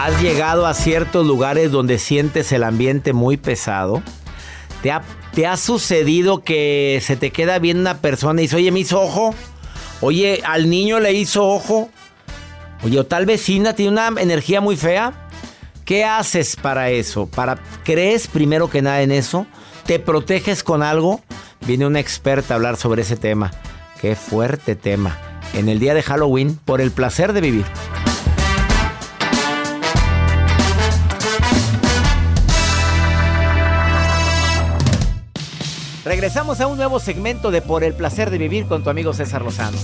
¿Has llegado a ciertos lugares donde sientes el ambiente muy pesado? ¿Te ha, sucedido que se te queda bien una persona y dice, oye, me hizo ojo? Oye, al niño le hizo ojo. Oye, o tal vecina tiene una energía muy fea. ¿Qué haces para eso? Para, ¿Crees primero que nada en eso? ¿Te proteges con algo? Viene una experta a hablar sobre ese tema. Qué fuerte tema. En el día de Halloween, por el placer de vivir. Regresamos a un nuevo segmento de Por el placer de vivir con tu amigo César Lozano.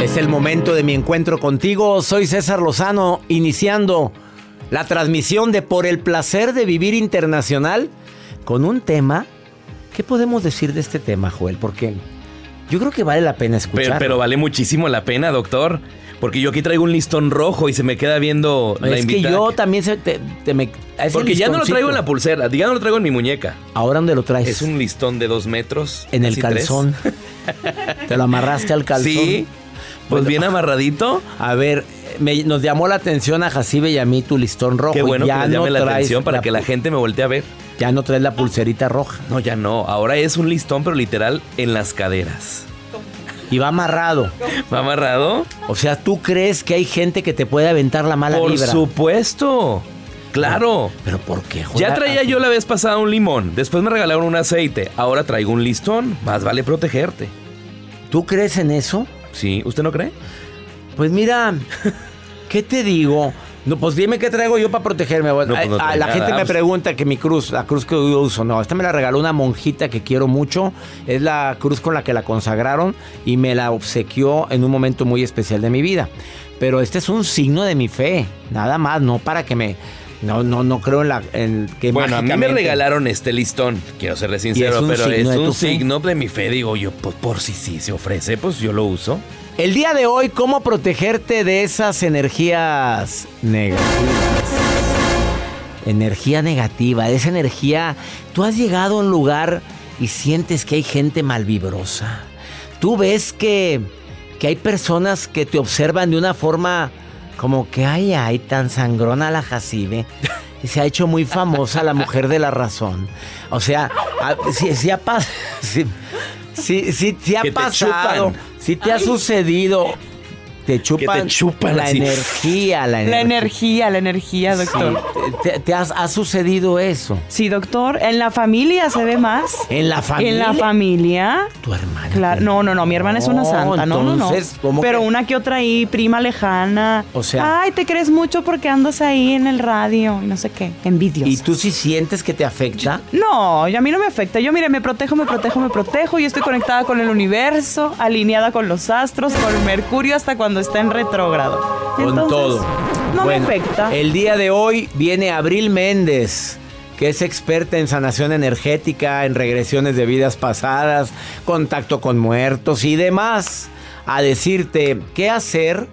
Es el momento de mi encuentro contigo. Soy César Lozano, iniciando la transmisión de Por el placer de vivir internacional con un tema. ¿Qué podemos decir de este tema, Joel? Porque yo creo que vale la pena escuchar. Pero, pero vale muchísimo la pena, doctor. Porque yo aquí traigo un listón rojo y se me queda viendo la es que yo también se, te, te me... Porque ya no lo traigo en la pulsera, ya no lo traigo en mi muñeca. ¿Ahora dónde lo traes? Es un listón de dos metros. En el calzón. ¿Te lo amarraste al calzón? Sí. Pues Bueno. bien amarradito. A ver, me- nos llamó la atención a Jacibe y a mí tu listón rojo. Qué bueno ya que les llame la atención para que la gente me voltee a ver. Ya no traes la pulserita roja. No, ya no. Ahora es un listón, pero literal en las caderas. Y va amarrado. ¿Va amarrado? O sea, ¿tú crees que hay gente que te puede aventar la mala Por vibra? supuesto. Claro. ¿Pero por qué, Joel? Ya traía yo la vez pasada un limón, después me regalaron un aceite, ahora traigo un listón, más vale protegerte. ¿Tú crees en eso? Sí, ¿usted no cree? Pues mira, ¿qué te digo? No, pues dime qué traigo yo para protegerme. No, pues no la gente me pregunta que mi cruz, la cruz que yo uso, no, esta me la regaló una monjita que quiero mucho. Es la cruz con la que la consagraron y me la obsequió en un momento muy especial de mi vida. Pero este es un signo de mi fe, nada más, no para que me. No, no, no creo en la. En que Bueno, a mí me regalaron este listón, quiero serle sincero, un pero signo es de un signo de mi fe, digo yo, pues por si sí se ofrece, pues yo lo uso. El día de hoy, ¿cómo protegerte de esas energías negativas? Energía negativa, esa energía. Tú has llegado a un lugar y sientes que hay gente malvibrosa. Tú ves que, que hay personas que te observan de una forma como que, ay, ay, tan sangrona la jacibe. Y se ha hecho muy famosa la mujer de la razón. O sea, si, si ha si, si, si ha pasado. chupan. Si te ha sucedido. Te chupan, chupan la así. energía, la energía. La energía, la energía, doctor. Sí, te, te has- ha sucedido eso. Sí, doctor. En la familia se ve más. En la familia. En la familia. Tu hermana. Claro, no, no, no, mi hermana es una santa, no, no, no. entonces, ¿cómo Pero que? una que otra ahí, prima lejana. O sea- Ay, te crees mucho porque andas ahí en el radio y no sé qué. Envidios. ¿Y tú sí sientes que te afecta? No, a mí no me afecta. Yo, mire, me protejo, me protejo, me protejo. Yo estoy conectada con el universo, alineada con los astros, con Mercurio hasta cuando está en retrógrado. Con Entonces, todo. No Bueno, me afecta. El día de hoy viene Abril Méndez. que es experta en sanación energética, en regresiones de vidas pasadas, contacto con muertos y demás, a decirte qué hacer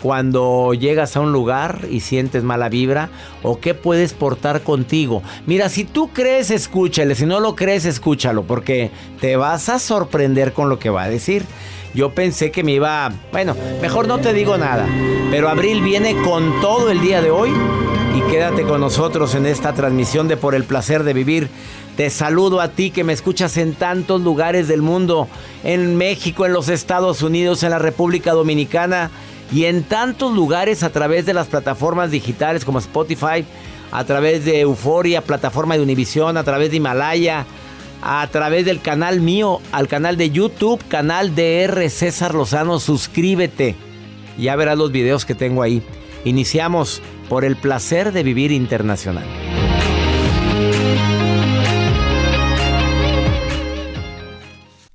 cuando llegas a un lugar y sientes mala vibra o qué puedes portar contigo. Mira, si tú crees, escúchale, si no lo crees, escúchalo, porque te vas a sorprender con lo que va a decir. Yo pensé que me iba, bueno, mejor no te digo nada, pero Abril viene con todo el día de hoy y quédate con nosotros en esta transmisión de Por el placer de vivir. Te saludo a ti que me escuchas en tantos lugares del mundo, en México, en los Estados Unidos, en la República Dominicana y en tantos lugares a través de las plataformas digitales como Spotify, a través de Euforia, plataforma de Univision, a través de Himalaya, a través del canal mío, al canal de YouTube, canal DR César Lozano, suscríbete. Ya verás los videos que tengo ahí. Iniciamos por el placer de vivir internacional.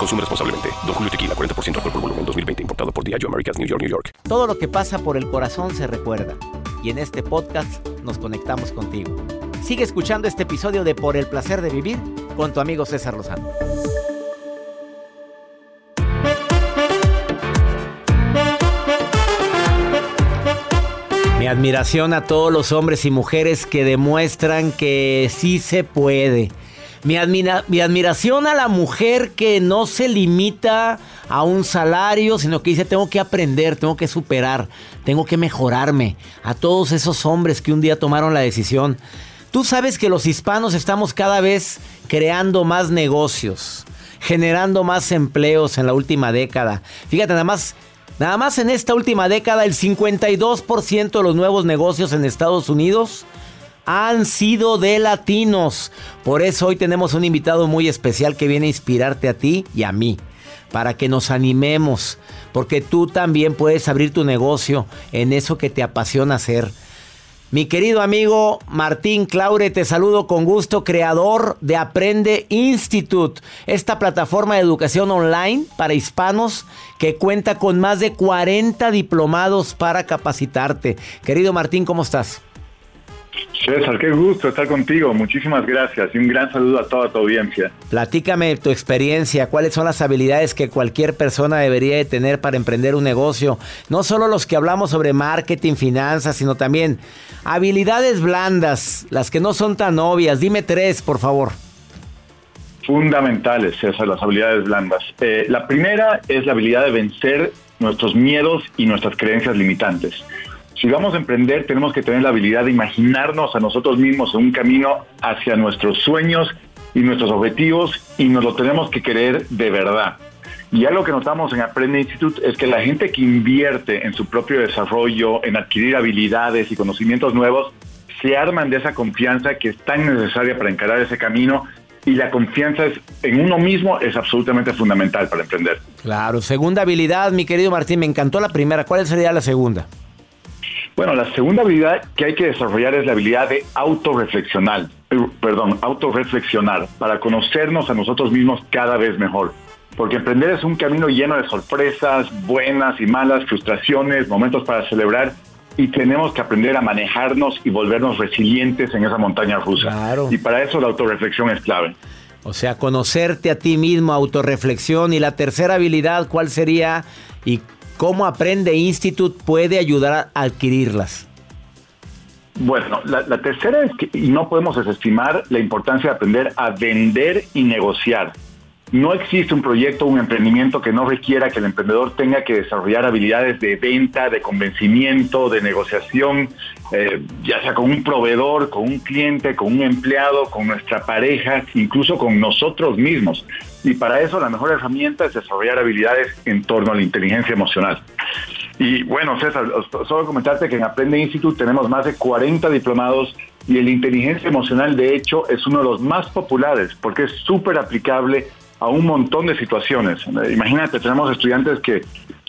Consume responsablemente. Don Julio Tequila, 40% alcohol por volumen, 2020. Importado por Diageo Americas, New York, New York. Todo lo que pasa por el corazón se recuerda. Y en este podcast nos conectamos contigo. Sigue escuchando este episodio de Por el Placer de Vivir con tu amigo César Lozano. Mi admiración a todos los hombres y mujeres que demuestran que sí se puede. Mi, mi, admiración a la mujer que no se limita a un salario, sino que dice, tengo que aprender, tengo que superar, tengo que mejorarme. A todos esos hombres que un día tomaron la decisión. Tú sabes que los hispanos estamos cada vez creando más negocios, generando más empleos en la última década. Fíjate, nada más Nada más en esta última década, el 52% de los nuevos negocios en Estados Unidos han sido de latinos. Por eso hoy tenemos un invitado muy especial que viene a inspirarte a ti y a mí, para que nos animemos, porque tú también puedes abrir tu negocio en eso que te apasiona hacer. Mi querido amigo Martín Claure, te saludo con gusto, creador de Aprende Institute, esta plataforma de educación online para hispanos que cuenta con más de 40 diplomados para capacitarte. Querido Martín, ¿cómo estás? César, qué gusto estar contigo. Muchísimas gracias y un gran saludo a toda tu audiencia. Platícame tu experiencia, cuáles son las habilidades que cualquier persona debería de tener para emprender un negocio. No solo los que hablamos sobre marketing, finanzas, sino también habilidades blandas, las que no son tan obvias. Dime tres, por favor. Fundamentales, César, las habilidades blandas. Eh, la primera es la habilidad de vencer nuestros miedos y nuestras creencias limitantes si vamos a emprender, tenemos que tener la habilidad de imaginarnos a nosotros mismos en un camino hacia nuestros sueños y nuestros objetivos y nos lo tenemos que querer de verdad. Y algo que notamos en Aprende Institute es que la gente que invierte en su propio desarrollo, en adquirir habilidades y conocimientos nuevos, se arman de esa confianza que es tan necesaria para encarar ese camino y la confianza en uno mismo es absolutamente fundamental para emprender. Claro, segunda habilidad, mi querido Martín, me encantó la primera. ¿Cuál sería la segunda? Bueno, la segunda habilidad que hay que desarrollar es la habilidad de autorreflexionar, eh, perdón, autorreflexionar, para conocernos a nosotros mismos cada vez mejor. Porque emprender es un camino lleno de sorpresas, buenas y malas, frustraciones, momentos para celebrar, y tenemos que aprender a manejarnos y volvernos resilientes en esa montaña rusa. Y para eso la autorreflexión es clave. O sea, conocerte a ti mismo, autorreflexión. Y la tercera habilidad, ¿cuál sería? ¿Y ¿Cómo Aprende Institute puede ayudar a adquirirlas? Bueno, la, tercera es que no podemos desestimar la importancia de aprender a vender y negociar. no existe un proyecto un emprendimiento que no requiera que el emprendedor tenga que desarrollar habilidades de venta, de convencimiento, de negociación, eh, ya sea con un proveedor, con un cliente, con un empleado, con nuestra pareja, incluso con nosotros mismos. Y para eso la mejor herramienta es desarrollar habilidades en torno a la inteligencia emocional. Y bueno, César, solo comentarte que en Aprende Institute tenemos más de 40 diplomados y la inteligencia emocional de hecho es uno de los más populares porque es súper aplicable a un montón de situaciones. Imagínate, tenemos estudiantes que,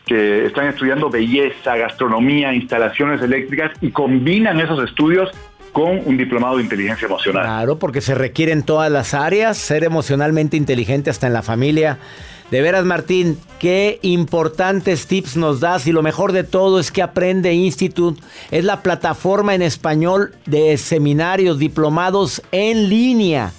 que están estudiando belleza, gastronomía, instalaciones eléctricas y combinan esos estudios con un diplomado de inteligencia emocional. Claro, porque se requiere en todas las áreas, ser emocionalmente inteligente hasta en la familia. De veras, Martín, qué importantes tips nos das y lo mejor de todo es que Aprende Institute es la plataforma en español de seminarios, diplomados en línea.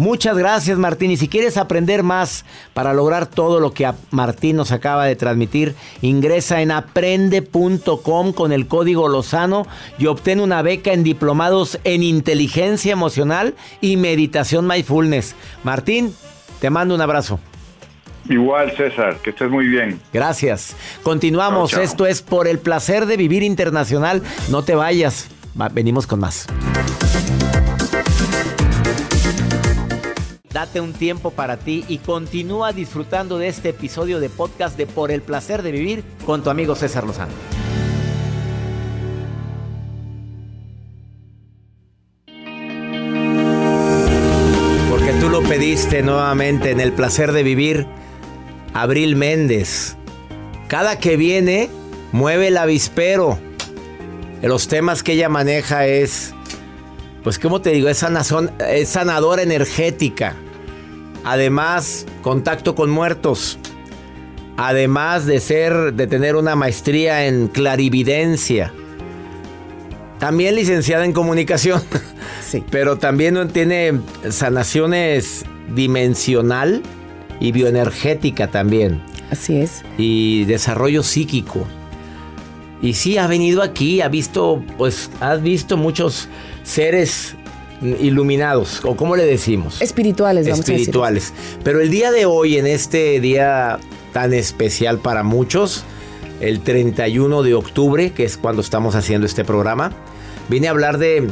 Muchas gracias Martín y si quieres aprender más para lograr todo lo que Martín nos acaba de transmitir, ingresa en aprende.com con el código Lozano y obtén una beca en diplomados en inteligencia emocional y meditación mindfulness. Martín, te mando un abrazo. Igual, César, que estés muy bien. Gracias. Continuamos. Esto es por el placer de vivir internacional. No te vayas. venimos con más. Date un tiempo para ti y continúa disfrutando de este episodio de podcast de Por el placer de vivir con tu amigo César Lozano. Porque tú lo pediste nuevamente en el placer de vivir Abril Méndez. Cada que viene, mueve el avispero. Los temas que ella maneja es, pues, ¿cómo te digo? Es, es sanadora energética. Además, contacto con muertos. Además de ser, de tener una maestría en clarividencia. También licenciada en comunicación. Sí. Pero también tiene sanaciones dimensional y bioenergética también. Así es. Y desarrollo psíquico. Y sí, ha venido aquí, ha visto, pues, has visto muchos seres iluminados, o cómo le decimos. Espirituales, vamos Espirituales. Pero el día de hoy, en este día tan especial para muchos, el 31 de octubre, que es cuando estamos haciendo este programa, vine a hablar de,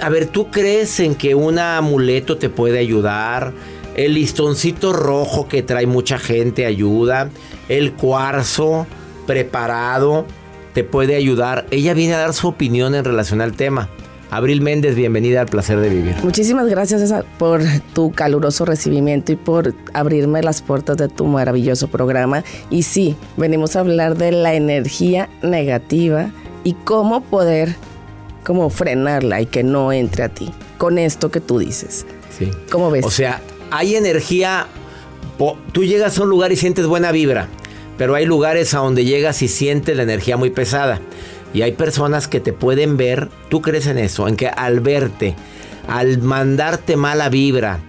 a ver, ¿tú crees en que un amuleto te puede ayudar? El listoncito rojo que trae mucha gente ayuda. El cuarzo preparado te puede ayudar. Ella viene a dar su opinión en relación al tema. Abril Méndez, bienvenida al placer de vivir. Muchísimas gracias César, por tu caluroso recibimiento y por abrirme las puertas de tu maravilloso programa. Y sí, venimos a hablar de la energía negativa y cómo poder como frenarla y que no entre a ti con esto que tú dices. Sí. ¿Cómo ves? O sea, hay energía, tú llegas a un lugar y sientes buena vibra, pero hay lugares a donde llegas y sientes la energía muy pesada. Y hay personas que te pueden ver, tú crees en eso, en que al verte, al mandarte mala vibra,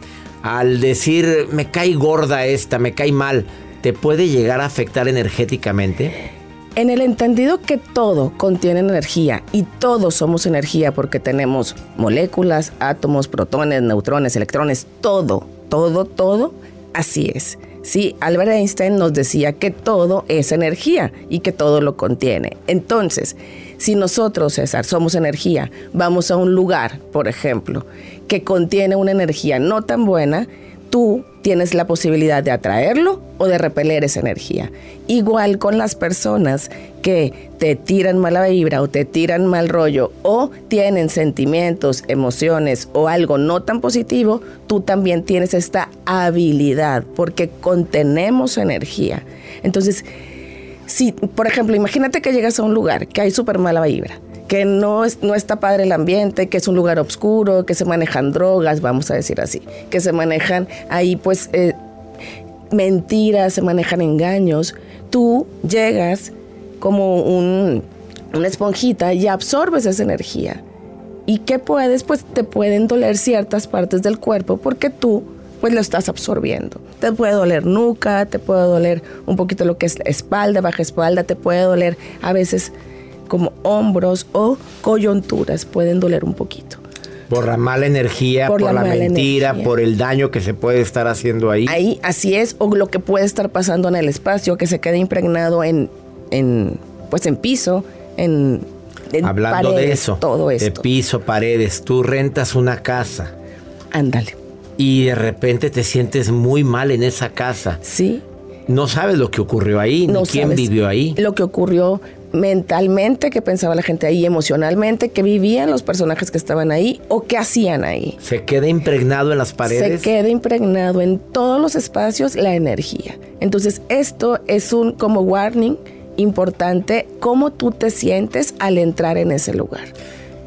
al decir me cae gorda esta, me cae mal, te puede llegar a afectar energéticamente. En el entendido que todo contiene energía y todos somos energía porque tenemos moléculas, átomos, protones, neutrones, electrones, todo todo, todo, así es. Sí, Albert Einstein nos decía que todo es energía y que todo lo contiene. Entonces, si nosotros, César, somos energía, vamos a un lugar, por ejemplo, que contiene una energía no tan buena, tú tienes la posibilidad de atraerlo o de repeler esa energía. Igual con las personas que te tiran mala vibra o te tiran mal rollo o tienen sentimientos, emociones o algo no tan positivo, tú también tienes esta habilidad porque contenemos energía. Entonces, si, por ejemplo, imagínate que llegas a un lugar que hay súper mala vibra que no, es, no está padre el ambiente, que es un lugar oscuro, que se manejan drogas, vamos a decir así, que se manejan ahí pues eh, mentiras, se manejan engaños. Tú llegas como un, una esponjita y absorbes esa energía. ¿Y qué puedes? Pues te pueden doler ciertas partes del cuerpo porque tú pues lo estás absorbiendo. Te puede doler nuca, te puede doler un poquito lo que es espalda, baja espalda, te puede doler a veces como hombros o coyunturas pueden doler un poquito. Por la mala energía, por, la, mentira, por el daño que se puede estar haciendo ahí. Ahí, así es, o lo que puede estar pasando en el espacio, que se quede impregnado en, en pues en piso, en, Hablando de eso, todo esto. de piso, paredes, tú rentas una casa. Ándale. Y de repente te sientes muy mal en esa casa. Sí. No sabes lo que ocurrió ahí, ni quién vivió ahí. Lo que ocurrió mentalmente, que pensaba la gente ahí, emocionalmente, que vivían los personajes que estaban ahí o qué hacían ahí. Se queda impregnado en las paredes. Se queda impregnado en todos los espacios la energía. Entonces, esto es un como warning importante, cómo tú te sientes al entrar en ese lugar.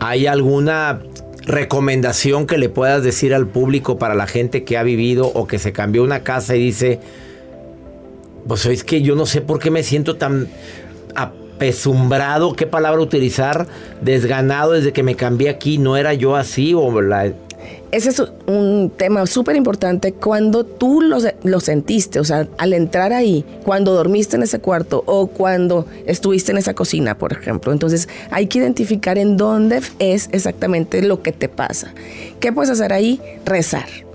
¿Hay alguna recomendación que le puedas decir al público para la gente que ha vivido o que se cambió una casa y dice, pues es que yo no sé por qué me siento tan qué palabra utilizar, desganado desde que me cambié aquí, no era yo así o la... Ese es un tema súper importante cuando tú lo, lo, sentiste, o sea, al entrar ahí, cuando dormiste en ese cuarto o cuando estuviste en esa cocina, por ejemplo. Entonces hay que identificar en dónde es exactamente lo que te pasa. ¿Qué puedes hacer ahí? Rezar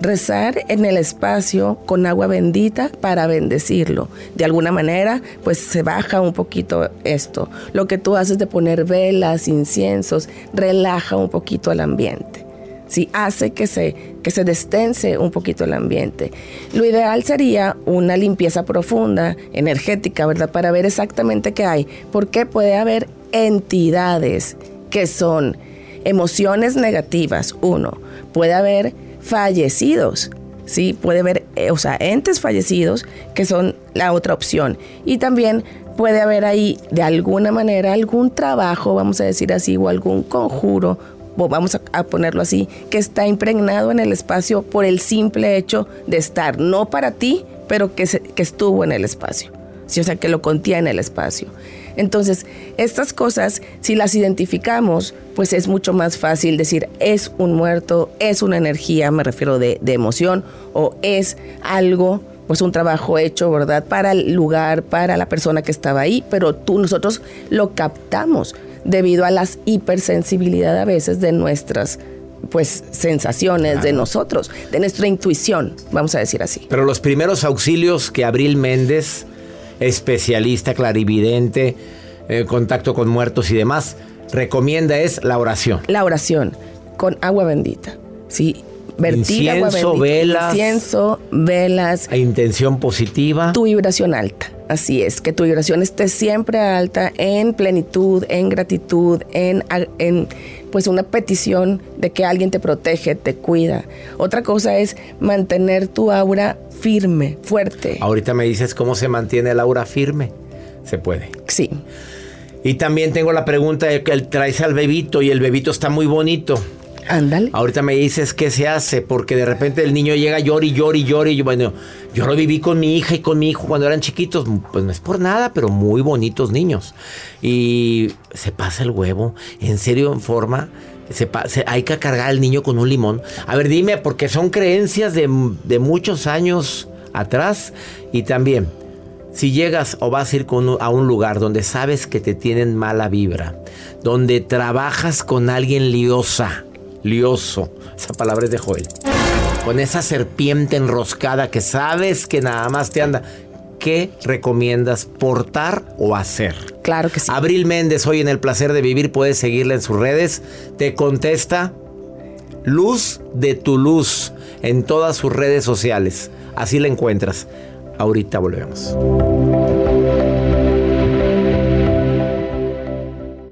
rezar en el espacio con agua bendita para bendecirlo. De alguna manera, pues se baja un poquito esto. Lo que tú haces de poner velas, inciensos, relaja un poquito el ambiente. Sí, hace que se, que se destense un poquito el ambiente. Lo ideal sería una limpieza profunda, energética, ¿verdad? Para ver exactamente qué hay. Porque puede haber entidades que son emociones negativas, uno. Puede haber fallecidos. Sí, puede haber, eh, o sea, entes fallecidos que son la otra opción. Y también puede haber ahí de alguna manera algún trabajo, vamos a decir así, o algún conjuro, vamos a, ponerlo así, que está impregnado en el espacio por el simple hecho de estar, no para ti, pero que, que estuvo en el espacio. Sí, o sea, que lo contiene el espacio. Entonces, estas cosas, si las identificamos, pues es mucho más fácil decir, es un muerto, es una energía, me refiero de, emoción, o es algo pues un trabajo hecho, ¿verdad? Para el lugar, para la persona que estaba ahí, pero tú, nosotros lo captamos debido a las hipersensibilidad a veces de nuestras pues sensaciones de nosotros, de nuestra intuición, vamos a decir así. Pero los primeros auxilios que Abril Méndez especialista, clarividente, eh, contacto con muertos y demás, recomienda es la oración. La oración con agua bendita. Sí, vertir agua bendita. velas. Incienso, velas. A intención positiva. Tu vibración alta. Así es, que tu vibración esté siempre alta en plenitud, en gratitud, en, en pues una petición de que alguien te protege, te cuida. Otra cosa es mantener tu aura firme, fuerte. Ahorita me dices cómo se mantiene el aura firme. Se puede. Sí. Y también tengo la pregunta de que traes al bebito y el bebito está muy bonito. Ándale. Ahorita me dices qué se hace, porque de repente el niño llega llori, y llori. Y bueno, yo lo viví con mi hija y con mi hijo cuando eran chiquitos. Pues no es por nada, pero muy bonitos niños. Y se pasa el huevo, en serio, en forma. Se, hay que cargar al niño con un limón. A ver, dime, porque son creencias de, de muchos años atrás. Y también, si llegas o vas a ir a un lugar donde sabes que te tienen mala vibra, donde trabajas con alguien liosa, lioso. Esa palabra es de Joel. Con esa serpiente enroscada que sabes que nada más te anda. ¿Qué recomiendas portar o hacer? Claro que sí. Abril Méndez, hoy en El Placer de Vivir, puedes seguirla en sus redes. Te contesta Luz de tu Luz en todas sus redes sociales. Así la encuentras. Ahorita volvemos.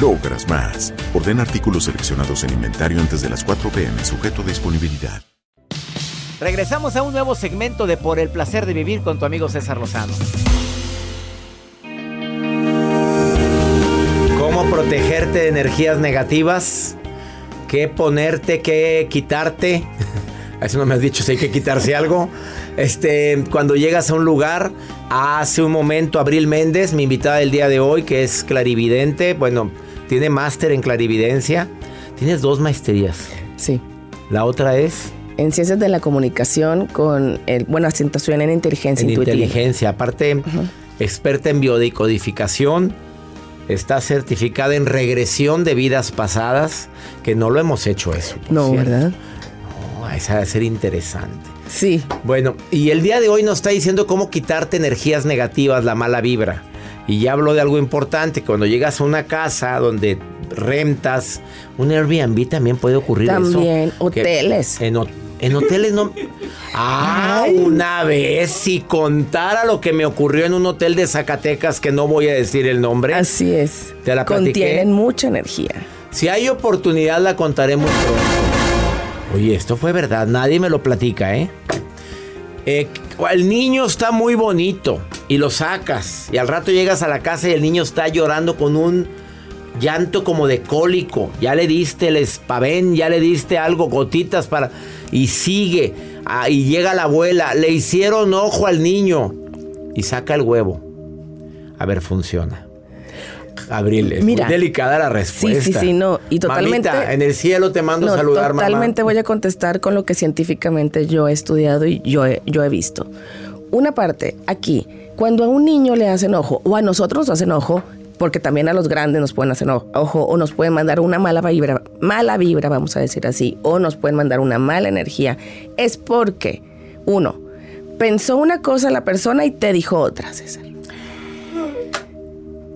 logras más. Orden artículos seleccionados en inventario antes de las 4 pm, sujeto a disponibilidad. Regresamos a un nuevo segmento de Por el placer de vivir con tu amigo César Lozano. ¿Cómo protegerte de energías negativas? ¿Qué ponerte? ¿Qué quitarte? A eso no me has dicho si hay que quitarse algo. Este, cuando llegas a un lugar, hace un momento Abril Méndez, mi invitada del día de hoy, que es clarividente, bueno, tiene máster en clarividencia. Tienes dos maestrías. Sí. La otra es En ciencias de la comunicación con, el, bueno, acentuación en inteligencia en intuitiva. inteligencia. Aparte, experta en biodecodificación. Está certificada en regresión de vidas pasadas, que no lo hemos hecho eso. No, cierto. ¿verdad? No, esa debe ser interesante. Sí. Bueno, y el día de hoy nos está diciendo cómo quitarte energías negativas, la mala vibra. Y ya habló de algo importante, cuando llegas a una casa donde rentas, un Airbnb también puede ocurrir eso. También, hoteles. En, ho- en hoteles no... Ah, una vez, si contara lo que me ocurrió en un hotel de Zacatecas, que no voy a decir el nombre. Así es. Te la platiqué. Contienen mucha energía. Si hay oportunidad la pronto. Oye, esto fue verdad, nadie me lo platica, ¿eh? Eh, el niño está muy bonito y lo sacas y al rato llegas a la casa y el niño está llorando con un llanto como de cólico. Ya le diste el espavén, ya le diste algo, gotitas para... Y sigue. Ah, y llega la abuela, le hicieron ojo al niño y saca el huevo. A ver, funciona. Abril, es Mira. muy delicada la respuesta. Sí, sí, sí, no. Y totalmente. Mamita, en el cielo te mando No, saludar, mamá. Totalmente voy a contestar con lo que científicamente yo he estudiado y yo he, yo he visto. Una parte, aquí, cuando a un niño le hacen ojo, o a nosotros nos hacen ojo, porque también a los grandes nos pueden hacer ojo, o nos pueden mandar una mala vibra, mala vibra, vamos a decir así, o nos pueden mandar una mala energía, es porque, uno, pensó una cosa la persona y te dijo otra, César.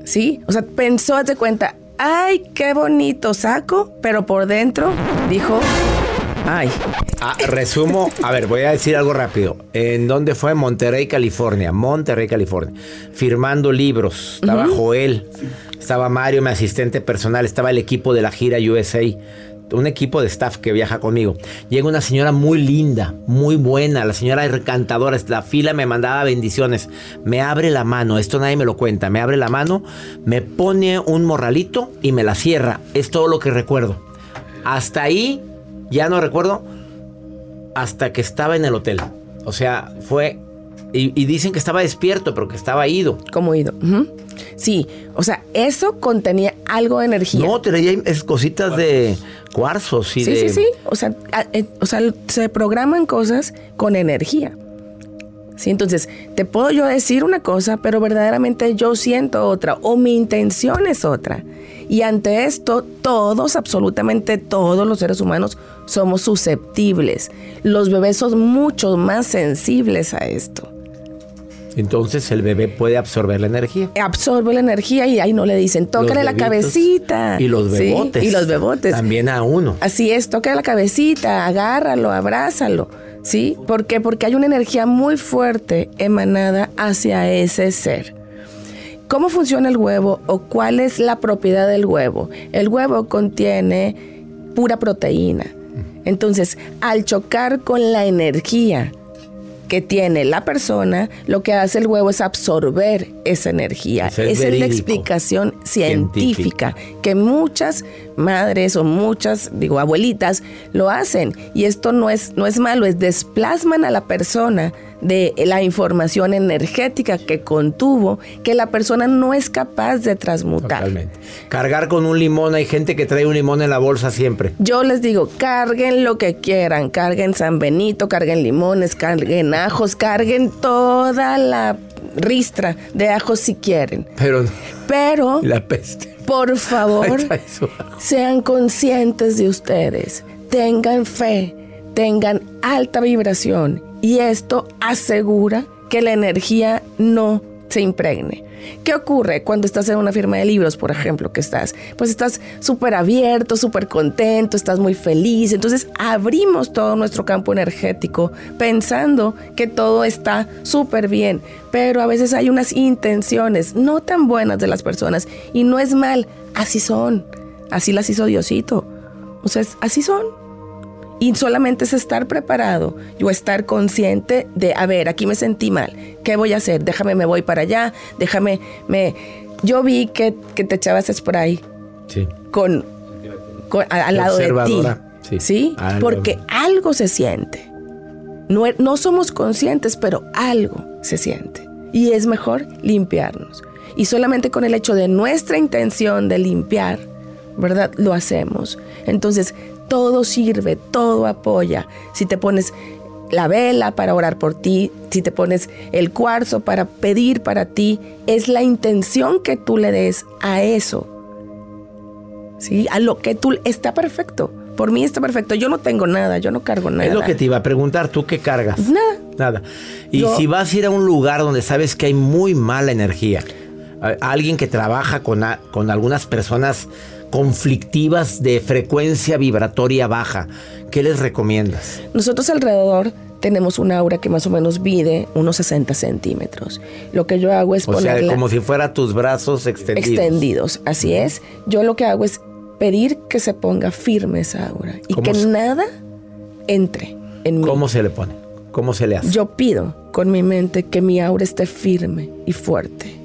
¿Sí? O sea, pensó, hazte cuenta, ay, qué bonito saco, pero por dentro dijo, ay, Ah, resumo, a ver, voy a decir algo rápido. ¿En dónde fue? Monterrey, California. Monterrey, California. Firmando libros. Estaba Joel, estaba Mario, mi asistente personal, estaba el equipo de la gira USA. Un equipo de staff que viaja conmigo. Llega una señora muy linda, muy buena. La señora encantadora. La fila me mandaba bendiciones. Me abre la mano. Esto nadie me lo cuenta. Me abre la mano, me pone un morralito y me la cierra. Es todo lo que recuerdo. Hasta ahí ya no recuerdo hasta que estaba en el hotel. O sea, fue... Y, y dicen que estaba despierto, pero que estaba ido. como ido. Sí, o sea, eso contenía algo de energía. No, es cositas de cuarzos y sí, de... sí, sí. O sea, a- eh, o sea, se programan cosas con energía. Sí, entonces, te puedo yo decir una cosa, pero verdaderamente yo siento otra, o mi intención es otra. Y ante esto, todos, absolutamente todos los seres humanos somos susceptibles. Los bebés son mucho más sensibles a esto. Entonces el bebé puede absorber la energía. Absorbe la energía y ahí no le dicen, tócale la cabecita. Y los Sí, bebotes. y los bebotes. También a uno. Así es, toca la cabecita, agárralo, abrázalo. ¿Sí? ¿Por qué? Porque hay una energía muy fuerte emanada hacia ese ser. ¿Cómo funciona el huevo o cuál es la propiedad del huevo? El huevo contiene pura proteína. Entonces, al chocar con la energía que tiene la persona, lo que hace el huevo es absorber esa energía. Es Esa es la explicación Científica. científica que muchas madres o muchas, digo, abuelitas lo hacen. Y esto no es, no es malo, es desplasman a la persona de la información energética que contuvo, que la persona no es capaz de transmutar. Totalmente. Cargar con un limón, hay gente que trae un limón en la bolsa siempre. Yo les digo, carguen lo que quieran, carguen San Benito, carguen limones, carguen ajos, carguen toda la ristra de ajos si quieren. Pero Pero, la peste. Por favor, sean conscientes de ustedes, tengan fe, tengan alta vibración. Y esto asegura que la energía no se impregne. ¿Qué ocurre cuando estás en una firma de libros, por ejemplo, que estás? Pues estás súper abierto, súper contento, estás muy feliz. Entonces abrimos todo nuestro campo energético pensando que todo está súper bien. Pero a veces hay unas intenciones no tan buenas de las personas y no es mal, así son. Así las hizo Diosito. O sea, así son. Y solamente es estar preparado o estar consciente de, a ver, aquí me sentí mal, ¿qué voy a hacer? Déjame, me voy para allá, déjame, me... Yo vi que, te echabas spray sí. con, al lado de ti. Sí. ¿sí? Porque algo se siente. No, no somos conscientes, pero algo se siente. Y es mejor limpiarnos. Y solamente con el hecho de nuestra intención de limpiar, ¿verdad? Lo hacemos. Entonces, todo sirve, todo apoya. Si te pones la vela para orar por ti, si te pones el cuarzo para pedir para ti, es la intención que tú le des a eso. ¿Sí? A lo que tú está perfecto. Por mí está perfecto. Yo no tengo nada, yo no cargo nada. Es lo que te iba a preguntar, ¿tú qué cargas? Nada. Nada. Y si vas a ir a un lugar donde sabes que hay muy mala energía, alguien que trabaja con, con algunas personas conflictivas de frecuencia vibratoria baja. ¿Qué les recomiendas? Nosotros alrededor tenemos un aura que más o menos mide unos 60 centímetros. Lo que yo hago es o Sea, como si fuera tus brazos extendidos. Extendidos, así es. Yo lo que hago es pedir que se ponga firme esa aura y que nada entre en mí. ¿Cómo se le pone? ¿Cómo se le hace? Yo pido con mi mente que mi aura esté firme y fuerte.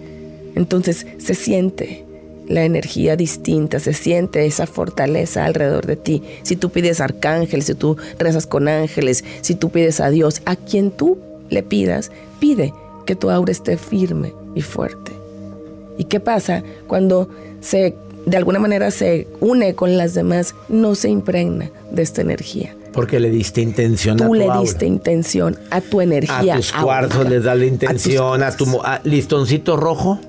Entonces se siente la energía distinta, se siente esa fortaleza alrededor de ti. Si tú pides arcángeles, si tú rezas con ángeles, si tú pides a Dios, a quien tú le pidas, pide que tu aura esté firme y fuerte. ¿Y qué pasa cuando se de alguna manera se une con las demás, no se impregna de esta energía? Porque le diste intención a tu le diste intención a tu energía. A tus cuartos les das la intención, a, tu listoncito rojo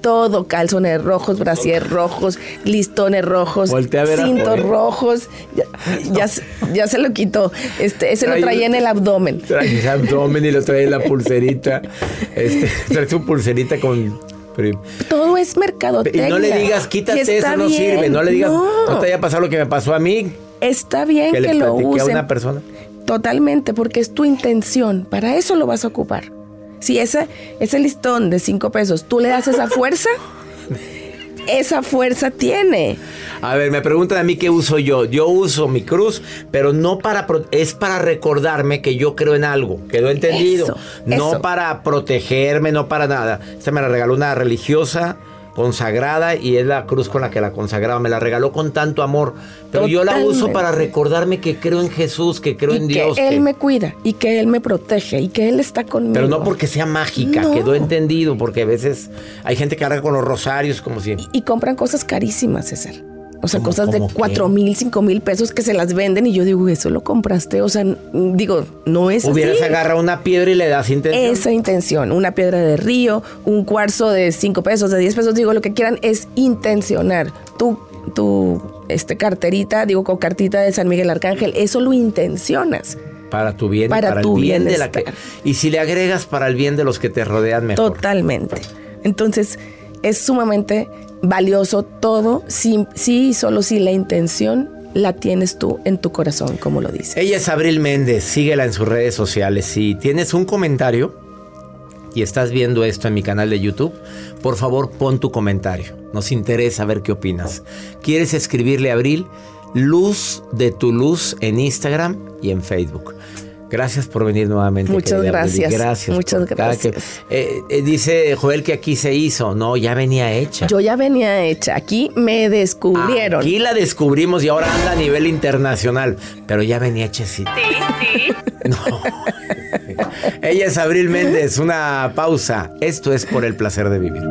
todo, calzones rojos, brasier rojos, listones rojos, cintos rojos. Ya, ya, se lo quitó. Este, ese lo traía en el abdomen. Trae el abdomen y lo trae en la pulserita. Este, trae su pulserita con todo es mercadotecnia. Y no le digas, quítate eso, no sirve. No le digas, no. te haya pasado lo que me pasó a mí. Está bien que, lo usen. a una persona. Totalmente, porque es tu intención. Para eso lo vas a ocupar. Si ese, ese listón de cinco pesos tú le das esa fuerza, esa fuerza tiene. A ver, me preguntan a mí qué uso yo. Yo uso mi cruz, pero no para es para recordarme que yo creo en algo, que lo he entendido. no para protegerme, no para nada. Esta me la regaló una religiosa consagrada y es la cruz con la que la consagraba. Me la regaló con tanto amor. Pero yo la uso para recordarme que creo en Jesús, que creo en Dios. Que Él me cuida y que Él me protege y que Él está conmigo. Pero no porque sea mágica, quedó entendido, porque a veces hay gente que carga con los rosarios como si... Y, y compran cosas carísimas, César. O sea, cosas de cuatro mil, cinco mil pesos que se las venden y yo digo, eso lo compraste. O sea, digo, no es Hubieras agarrado una piedra y le das intención. Esa intención, una piedra de río, un cuarzo de cinco pesos, de diez pesos, digo, lo que quieran es intencionar. Tu, tu este, carterita, digo, con cartita de San Miguel Arcángel, eso lo intencionas. Para tu bien, para, para tu el bien de la que... Y si le agregas para el bien de los que te rodean mejor. Totalmente. Entonces, es sumamente valioso todo si, si solo si la intención la tienes tú en tu corazón, como lo dice. Ella es Abril Méndez, síguela en sus redes sociales. Si tienes un comentario y estás viendo esto en mi canal de YouTube, por favor pon tu comentario. Nos interesa ver qué opinas. ¿Quieres escribirle a Abril? Luz de tu luz en Instagram y en Facebook. Gracias por venir nuevamente. Muchas gracias. Gracias. Muchas gracias. Eh, eh, dice Joel que aquí se hizo. No, ya venía hecha. Yo ya venía hecha. Aquí me descubrieron. Aquí la descubrimos y ahora anda a nivel internacional. Pero ya venía hecha Sí, sí. No. Ella es Abril Méndez. Una pausa. Esto es por el placer de vivir.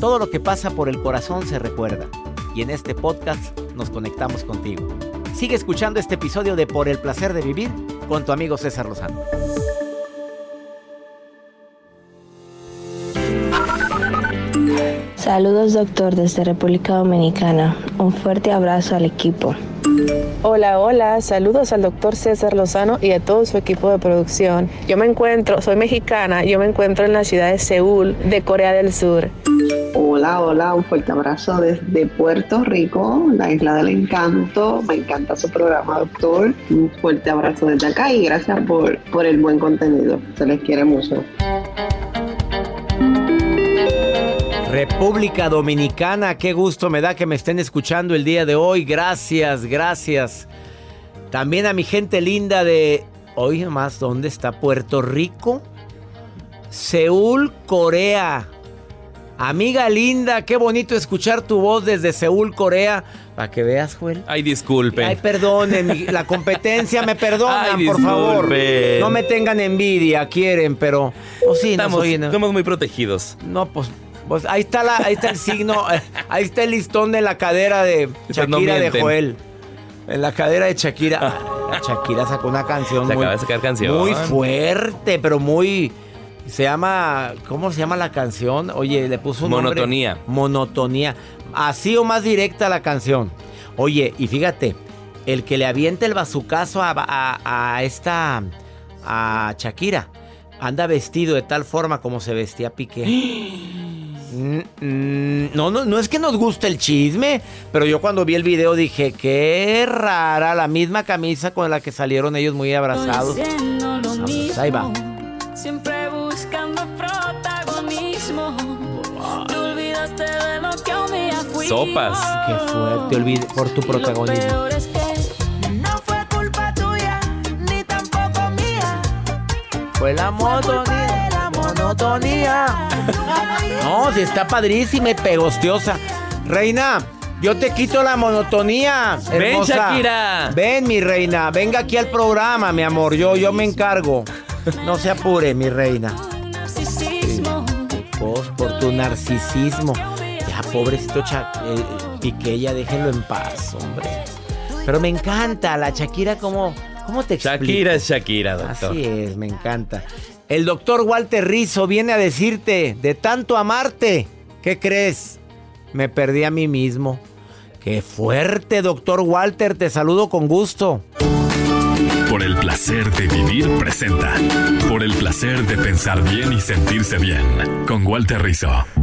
Todo lo que pasa por el corazón se recuerda. Y en este podcast nos conectamos contigo. Sigue escuchando este episodio de Por el placer de vivir con tu amigo César Lozano. Saludos doctor desde República Dominicana. Un fuerte abrazo al equipo. Hola, hola, saludos al doctor César Lozano y a todo su equipo de producción. Yo me encuentro, soy mexicana, yo me encuentro en la ciudad de Seúl, de Corea del Sur. Hola, hola, un fuerte abrazo desde Puerto Rico, la isla del encanto. Me encanta su programa, doctor. Un fuerte abrazo desde acá y gracias por, por el buen contenido. Se les quiere mucho. República Dominicana, qué gusto me da que me estén escuchando el día de hoy. Gracias, gracias. También a mi gente linda de... Oye, más, ¿dónde está Puerto Rico? Seúl, Corea. Amiga linda, qué bonito escuchar tu voz desde Seúl, Corea. Para que veas, Joel. Ay, disculpe. Ay, perdonen, la competencia, me perdonan, por favor. No me tengan envidia, quieren, pero... Oh, sí, estamos, estamos muy protegidos. No, pues pues ahí está, la, ahí está el signo, ahí está el listón de la cadera de Shakira de Joel. En la cadera de Shakira. Shakira sacó una canción. Se muy, acaba de sacar canción. Muy fuerte, pero muy. Se llama. ¿Cómo se llama la canción? Oye, le puso un Monotonía. Monotonía. Así o más directa la canción. Oye, y fíjate, el que le avienta el bazucazo a, a esta. a Shakira. Anda vestido de tal forma como se vestía Piqué. No, no, no es que nos guste el chisme, pero yo cuando vi el video dije, qué rara, la misma camisa con la que salieron ellos muy abrazados. Vamos, ahí va. Siempre buscando protagonismo. Sopas. Qué fuerte, olvide por tu protagonismo. Fue la monotonía, la monotonía. No, si está padrísima y pegostiosa. Reina, yo te quito la monotonía. Ven, Shakira. Ven, mi reina. Venga aquí al programa, mi amor. Yo, yo me encargo. No se apure, mi reina. por tu narcisismo. Ya, pobrecito Cha eh, Piqué, ya déjenlo en paz, hombre. Pero me encanta la Shakira como... ¿Cómo te explico? Shakira es Shakira, doctor. Así es, me encanta. El doctor Walter Rizzo viene a decirte, de tanto amarte, ¿qué crees? Me perdí a mí mismo. Qué fuerte, doctor Walter, te saludo con gusto. Por el placer de vivir presenta. Por el placer de pensar bien y sentirse bien. Con Walter Rizzo.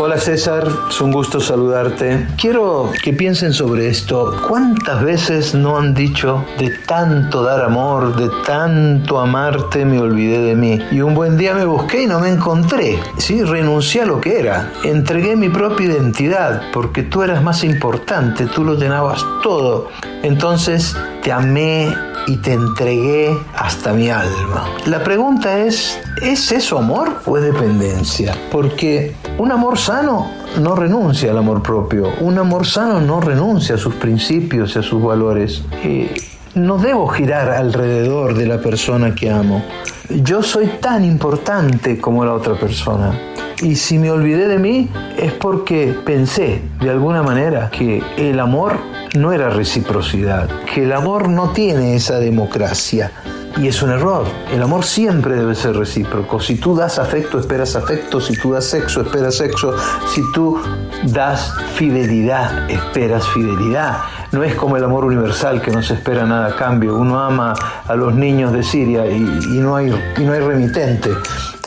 Hola César, es un gusto saludarte. Quiero que piensen sobre esto. ¿Cuántas veces no han dicho de tanto dar amor, de tanto amarte, me olvidé de mí? Y un buen día me busqué y no me encontré. Sí, renuncié a lo que era. Entregué mi propia identidad porque tú eras más importante, tú lo llenabas todo. Entonces te amé, y te entregué hasta mi alma. La pregunta es, ¿es eso amor o es dependencia? Porque un amor sano no renuncia al amor propio, un amor sano no renuncia a sus principios y a sus valores. no debo girar alrededor de la persona que amo. Yo soy tan importante como la otra persona. Y si me olvidé de mí es porque pensé de alguna manera que el amor no era reciprocidad, que el amor no tiene esa democracia. Y es un error. El amor siempre debe ser recíproco. Si tú das afecto, esperas afecto. Si tú das sexo, esperas sexo. Si tú das fidelidad, esperas fidelidad. No es como el amor universal que no se espera nada a cambio. Uno ama a los niños de Siria y, no, hay, y no hay remitente.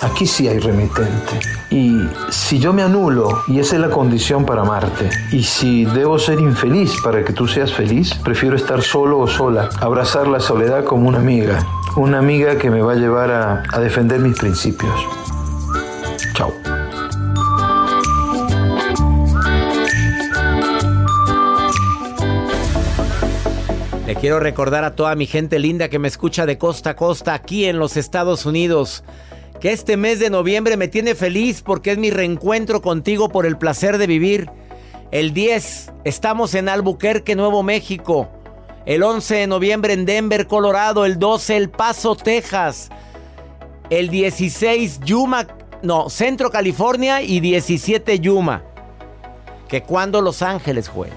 Aquí sí hay remitente. Y si yo me anulo, y esa es la condición para amarte, y si debo ser infeliz para que tú seas feliz, prefiero estar solo o sola, abrazar la soledad como una amiga, una amiga que me va a llevar a, a defender mis principios. Chao. Le quiero recordar a toda mi gente linda que me escucha de costa a costa aquí en los Estados Unidos que este mes de noviembre me tiene feliz porque es mi reencuentro contigo por el placer de vivir. El 10 estamos en Albuquerque, Nuevo México. El 11 de noviembre en Denver, Colorado. El 12 El Paso, Texas. El 16 Yuma, no, Centro California y 17 Yuma. Que cuando Los Ángeles, fue.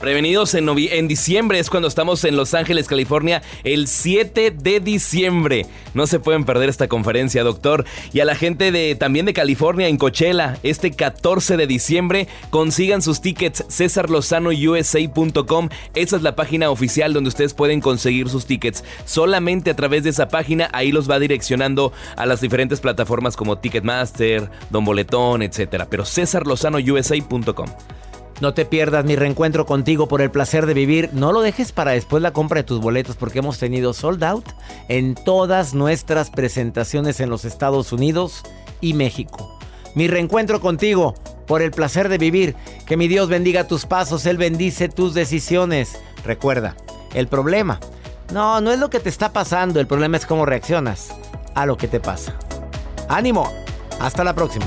Prevenidos en, en diciembre es cuando estamos en Los Ángeles, California, el 7 de diciembre. No se pueden perder esta conferencia, doctor. Y a la gente de también de California, en Coachella, este 14 de diciembre, consigan sus tickets cesarlozanousa.com. Esa es la página oficial donde ustedes pueden conseguir sus tickets. Solamente a través de esa página, ahí los va direccionando a las diferentes plataformas como Ticketmaster, Don Boletón, etc. Pero cesarlozanousa.com. No te pierdas mi reencuentro contigo por el placer de vivir. No lo dejes para después la compra de tus boletos porque hemos tenido sold out en todas nuestras presentaciones en los Estados Unidos y México. Mi reencuentro contigo por el placer de vivir. Que mi Dios bendiga tus pasos, Él bendice tus decisiones. Recuerda, el problema no, no es lo que te está pasando, el problema es cómo reaccionas a lo que te pasa. Ánimo, hasta la próxima.